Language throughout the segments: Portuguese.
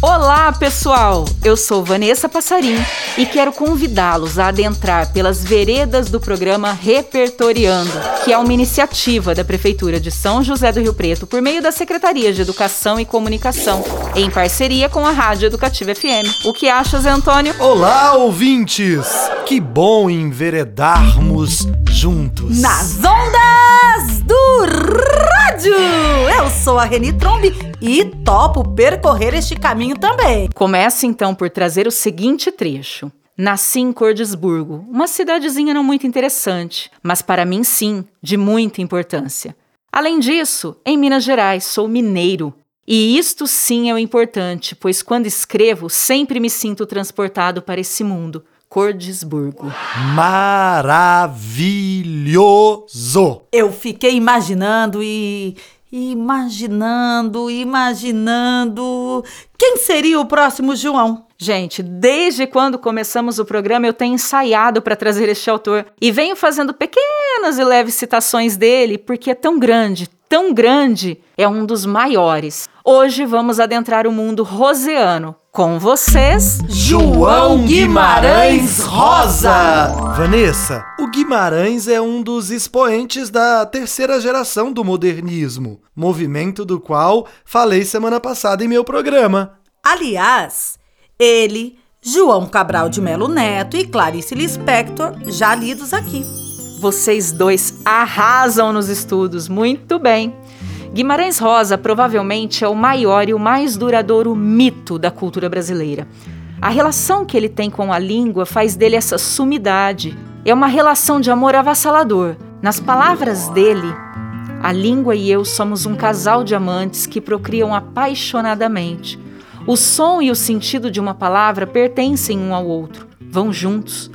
Olá, pessoal! Eu sou Vanessa Passarim e quero convidá-los a adentrar pelas veredas do programa Repertoriando, que é uma iniciativa da Prefeitura de São José do Rio Preto por meio da Secretaria de Educação e Comunicação, em parceria com a Rádio Educativa FM. O que achas, Antônio? Olá, ouvintes! Que bom enveredarmos juntos. Nas ondas do rádio! Eu sou a Reni Trombi e topo percorrer este caminho também. Começo então por trazer o seguinte trecho. Nasci em Cordesburgo, uma cidadezinha não muito interessante, mas para mim sim, de muita importância. Além disso, em Minas Gerais sou mineiro. E isto sim é o importante, pois quando escrevo sempre me sinto transportado para esse mundo. Cordesburgo. Maravilhoso! Eu fiquei imaginando e imaginando, imaginando. Quem seria o próximo João? Gente, desde quando começamos o programa eu tenho ensaiado para trazer este autor e venho fazendo pequenas e leves citações dele porque é tão grande, tão grande, é um dos maiores. Hoje vamos adentrar o mundo roseano. Com vocês, João Guimarães Rosa! Vanessa, o Guimarães é um dos expoentes da terceira geração do modernismo, movimento do qual falei semana passada em meu programa. Aliás, ele, João Cabral de Melo Neto e Clarice Lispector, já lidos aqui. Vocês dois arrasam nos estudos, muito bem. Guimarães Rosa provavelmente é o maior e o mais duradouro mito da cultura brasileira. A relação que ele tem com a língua faz dele essa sumidade. É uma relação de amor avassalador. Nas palavras dele, a língua e eu somos um casal de amantes que procriam apaixonadamente. O som e o sentido de uma palavra pertencem um ao outro, vão juntos.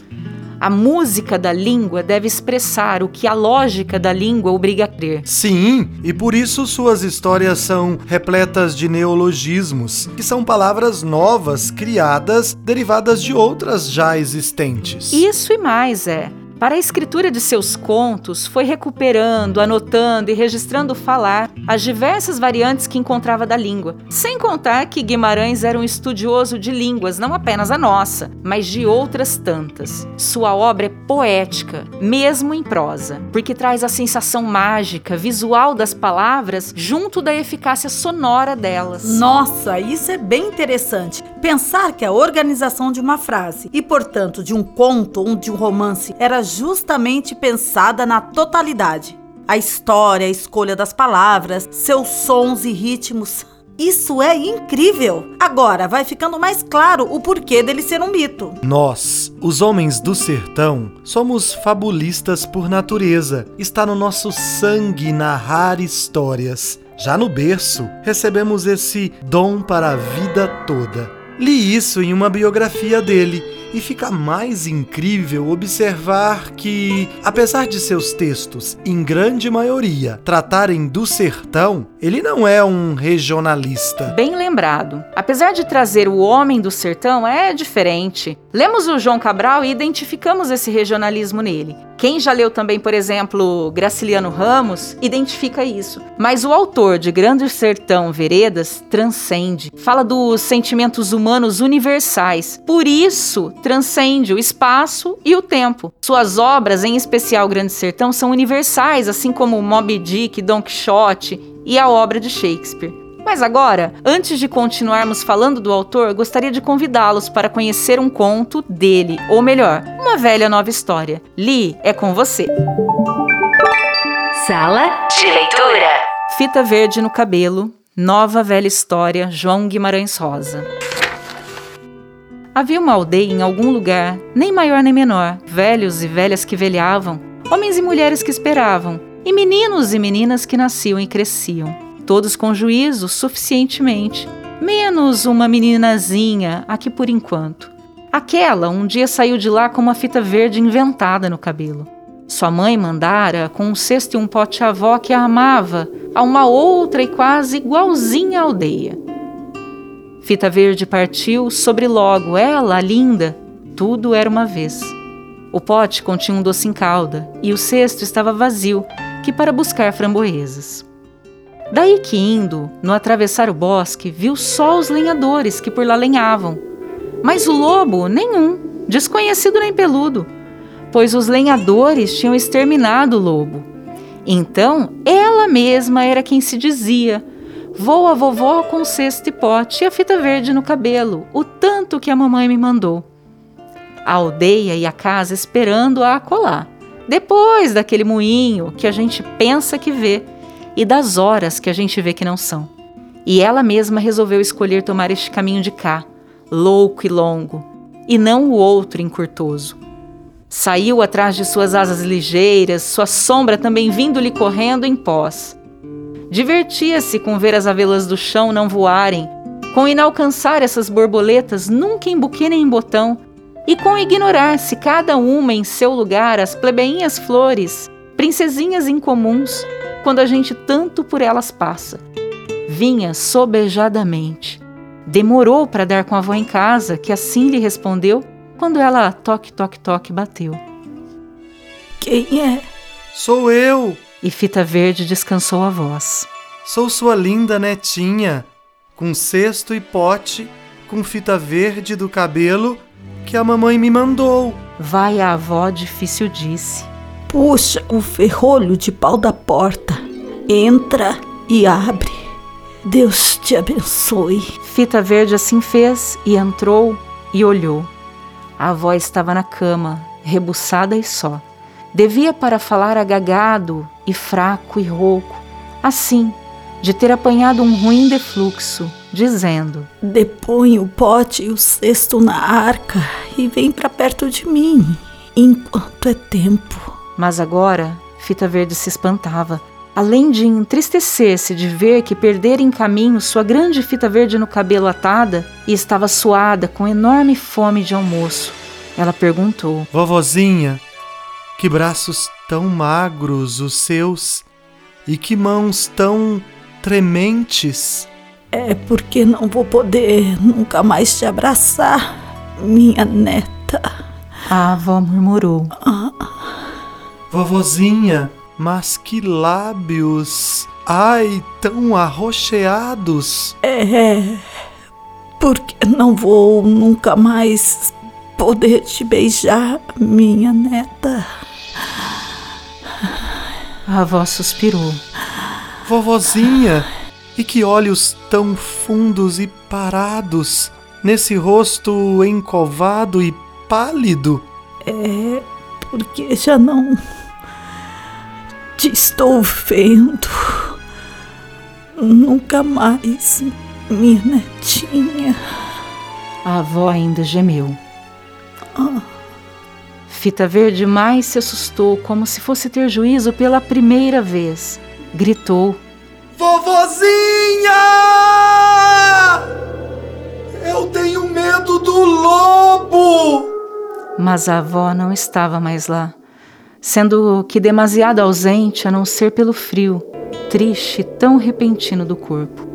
A música da língua deve expressar o que a lógica da língua obriga a crer. Sim, e por isso suas histórias são repletas de neologismos, que são palavras novas criadas derivadas de outras já existentes. Isso e mais é. Para a escritura de seus contos, foi recuperando, anotando e registrando falar as diversas variantes que encontrava da língua. Sem contar que Guimarães era um estudioso de línguas, não apenas a nossa, mas de outras tantas. Sua obra é poética, mesmo em prosa, porque traz a sensação mágica, visual das palavras junto da eficácia sonora delas. Nossa, isso é bem interessante. Pensar que a organização de uma frase e, portanto, de um conto ou de um romance era justamente pensada na totalidade. A história, a escolha das palavras, seus sons e ritmos. Isso é incrível! Agora vai ficando mais claro o porquê dele ser um mito. Nós, os homens do sertão, somos fabulistas por natureza. Está no nosso sangue narrar histórias. Já no berço, recebemos esse dom para a vida toda. Li isso em uma biografia dele e fica mais incrível observar que, apesar de seus textos, em grande maioria, tratarem do sertão, ele não é um regionalista. Bem lembrado. Apesar de trazer o homem do sertão, é diferente. Lemos o João Cabral e identificamos esse regionalismo nele. Quem já leu também, por exemplo, Graciliano Ramos, identifica isso. Mas o autor de Grande Sertão Veredas transcende, fala dos sentimentos humanos universais. Por isso, transcende o espaço e o tempo. Suas obras, em especial Grande Sertão, são universais, assim como Moby Dick, Don Quixote e a obra de Shakespeare. Mas agora, antes de continuarmos falando do autor, gostaria de convidá-los para conhecer um conto dele, ou melhor, uma velha nova história. Li, é com você. Sala de leitura. Fita verde no cabelo, nova velha história, João Guimarães Rosa. Havia uma aldeia em algum lugar, nem maior nem menor, velhos e velhas que velhavam, homens e mulheres que esperavam, e meninos e meninas que nasciam e cresciam todos com juízo suficientemente, menos uma meninazinha, aqui por enquanto. Aquela um dia saiu de lá com uma fita verde inventada no cabelo. Sua mãe mandara com um cesto e um pote avó que a amava, a uma outra e quase igualzinha aldeia. Fita Verde partiu sobre logo, ela, a linda, Tudo era uma vez. O pote continha um doce em calda e o cesto estava vazio, que para buscar framboesas. Daí que indo, no atravessar o bosque, viu só os lenhadores que por lá lenhavam. Mas o lobo, nenhum, desconhecido nem peludo, pois os lenhadores tinham exterminado o lobo. Então, ela mesma era quem se dizia: Vou a vovó com cesto e pote e a fita verde no cabelo, o tanto que a mamãe me mandou a aldeia e a casa esperando-a acolá. Depois daquele moinho que a gente pensa que vê e das horas que a gente vê que não são. E ela mesma resolveu escolher tomar este caminho de cá, louco e longo, e não o outro encurtoso. Saiu atrás de suas asas ligeiras, sua sombra também vindo-lhe correndo em pós. Divertia-se com ver as avelas do chão não voarem, com inalcançar essas borboletas nunca em buquê nem em botão, e com ignorar-se cada uma em seu lugar as plebeinhas flores, princesinhas incomuns, quando a gente tanto por elas passa. Vinha sobejadamente. Demorou para dar com a avó em casa, que assim lhe respondeu quando ela toque, toque, toque bateu. Quem é? Sou eu! E Fita Verde descansou a voz. Sou sua linda netinha, com cesto e pote, com fita verde do cabelo que a mamãe me mandou. Vai a avó difícil disse. Puxa o ferrolho de pau da porta. Entra e abre. Deus te abençoe. Fita Verde assim fez e entrou e olhou. A avó estava na cama, rebuçada e só. Devia para falar agagado e fraco e rouco, assim, de ter apanhado um ruim defluxo, dizendo: Depõe o pote e o cesto na arca e vem para perto de mim, enquanto é tempo. Mas agora Fita Verde se espantava. Além de entristecer-se de ver que perdera em caminho sua grande fita verde no cabelo atada e estava suada com enorme fome de almoço, ela perguntou: Vovozinha, que braços tão magros os seus e que mãos tão trementes. É porque não vou poder nunca mais te abraçar, minha neta. A avó murmurou. Vovozinha, mas que lábios! Ai, tão arroxeados! É, porque não vou nunca mais poder te beijar, minha neta. A avó suspirou. Vovozinha, e que olhos tão fundos e parados, nesse rosto encovado e pálido. É, porque já não te estou vendo. Nunca mais, minha netinha. A avó ainda gemeu. Fita Verde mais se assustou, como se fosse ter juízo pela primeira vez. Gritou. Vovozinha! Eu tenho medo do lobo! Mas a avó não estava mais lá, sendo que demasiado ausente a não ser pelo frio, triste e tão repentino do corpo.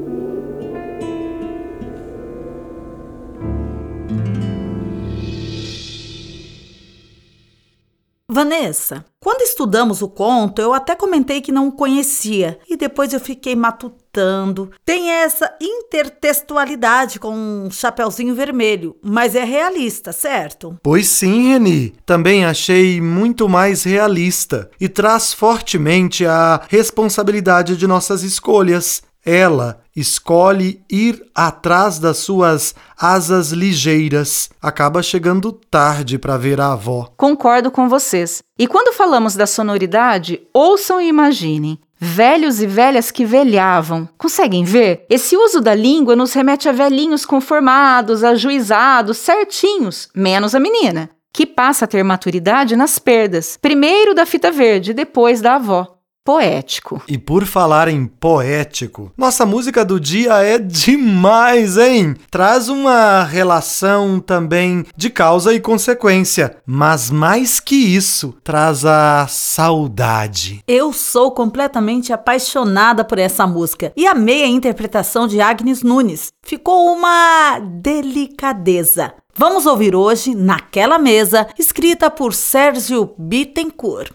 Vanessa, quando estudamos o conto, eu até comentei que não o conhecia e depois eu fiquei matutando. Tem essa intertextualidade com um chapeuzinho vermelho, mas é realista, certo? Pois sim, Reni. Também achei muito mais realista e traz fortemente a responsabilidade de nossas escolhas. Ela escolhe ir atrás das suas asas ligeiras. Acaba chegando tarde para ver a avó. Concordo com vocês. E quando falamos da sonoridade, ouçam e imaginem. Velhos e velhas que velhavam. Conseguem ver? Esse uso da língua nos remete a velhinhos conformados, ajuizados, certinhos, menos a menina, que passa a ter maturidade nas perdas, primeiro da fita verde, depois da avó. Poético. E por falar em poético, nossa música do dia é demais, hein? Traz uma relação também de causa e consequência, mas mais que isso, traz a saudade. Eu sou completamente apaixonada por essa música e amei a interpretação de Agnes Nunes. Ficou uma delicadeza. Vamos ouvir hoje Naquela Mesa, escrita por Sérgio Bittencourt.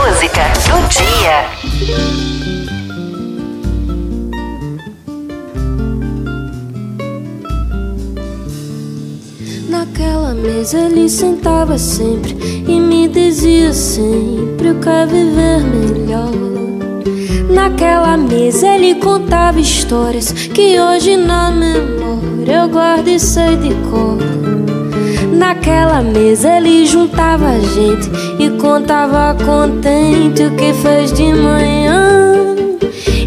Música do dia. Naquela mesa ele sentava sempre e me dizia sempre: Eu quero viver melhor. Naquela mesa ele contava histórias que hoje na memória eu guardo e sei de cor. Naquela mesa ele juntava a gente e contava contente o que fez de manhã.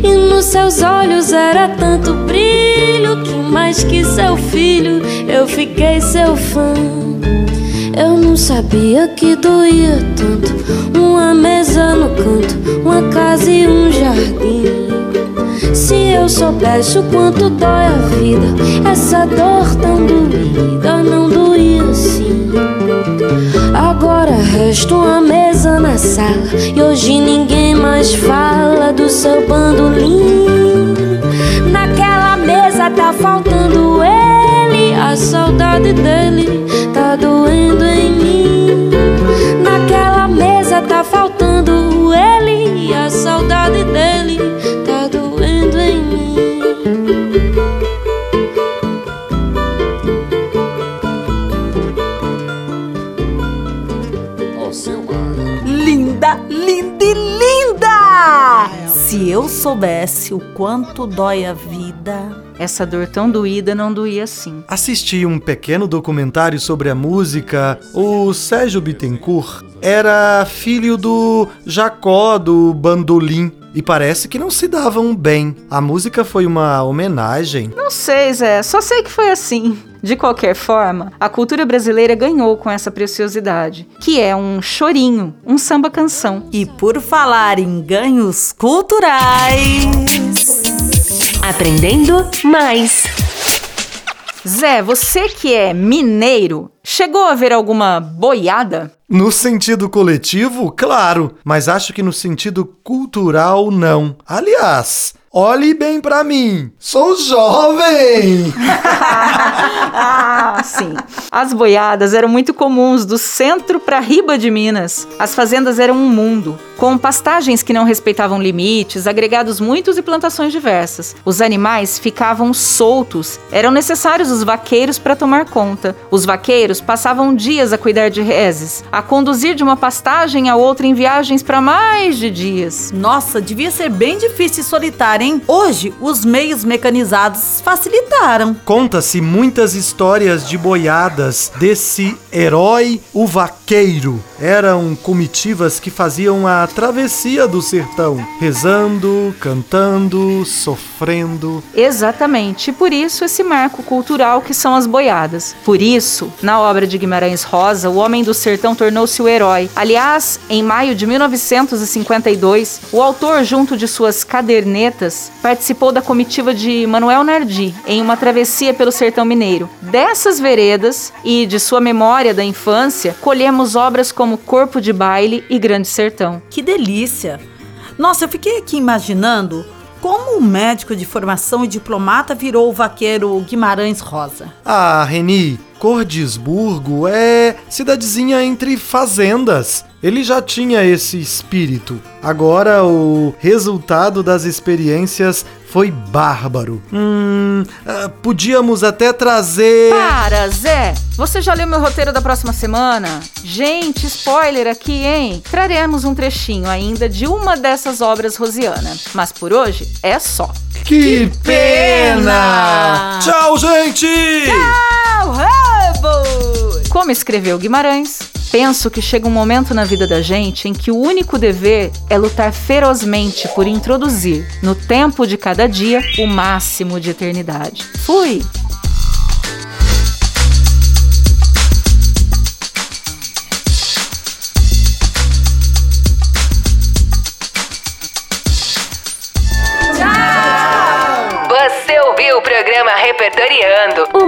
E nos seus olhos era tanto brilho que mais que seu filho eu fiquei seu fã. Eu não sabia que doía tanto uma mesa no canto, uma casa e um jardim. Se eu soubesse o quanto dói a vida, essa dor tão doída não doía assim. Agora resta uma mesa na sala e hoje ninguém mais fala do seu bandolim. Naquela mesa tá faltando ele, a saudade dele tá doendo em soubesse o quanto dói a vida. Essa dor tão doída não doía assim. Assisti um pequeno documentário sobre a música. O Sérgio Bittencourt era filho do Jacó do Bandolim e parece que não se davam bem. A música foi uma homenagem. Não sei, Zé, só sei que foi assim. De qualquer forma, a cultura brasileira ganhou com essa preciosidade, que é um chorinho, um samba canção. E por falar em ganhos culturais. Aprendendo mais. Zé, você que é mineiro, chegou a ver alguma boiada? No sentido coletivo, claro, mas acho que no sentido cultural, não. Aliás, olhe bem pra mim, sou jovem! ah, sim. As boiadas eram muito comuns do centro para riba de Minas. As fazendas eram um mundo, com pastagens que não respeitavam limites, agregados muitos e plantações diversas. Os animais ficavam soltos. Eram necessários os vaqueiros para tomar conta. Os vaqueiros passavam dias a cuidar de reses, a conduzir de uma pastagem a outra em viagens para mais de dias. Nossa, devia ser bem difícil e solitário, hein? Hoje, os meios mecanizados facilitaram. Conta-se muitas histórias de boiadas desse herói, o vaqueiro. Eram comitivas que faziam a travessia do sertão, rezando, cantando, sofrendo. Exatamente, e por isso esse marco cultural que são as boiadas. Por isso, na obra de Guimarães Rosa, o homem do sertão tornou-se o herói. Aliás, em maio de 1952, o autor, junto de suas cadernetas, participou da comitiva de Manuel Nardi em uma travessia pelo sertão mineiro. Dessas veredas e de sua memória da infância, colhemos obras como Corpo de Baile e Grande Sertão. Que delícia! Nossa, eu fiquei aqui imaginando como um médico de formação e diplomata virou o vaqueiro Guimarães Rosa. Ah, Reni, Cordisburgo é cidadezinha entre fazendas. Ele já tinha esse espírito. Agora o resultado das experiências foi bárbaro. Hum, ah, podíamos até trazer. Para, Zé! Você já leu meu roteiro da próxima semana? Gente, spoiler aqui, hein? Traremos um trechinho ainda de uma dessas obras rosiana. Mas por hoje é só. Que pena! Tchau, gente! Tchau, Ramos! Como escreveu Guimarães, penso que chega um momento na vida da gente em que o único dever é lutar ferozmente por introduzir, no tempo de cada dia, o máximo de eternidade. Fui!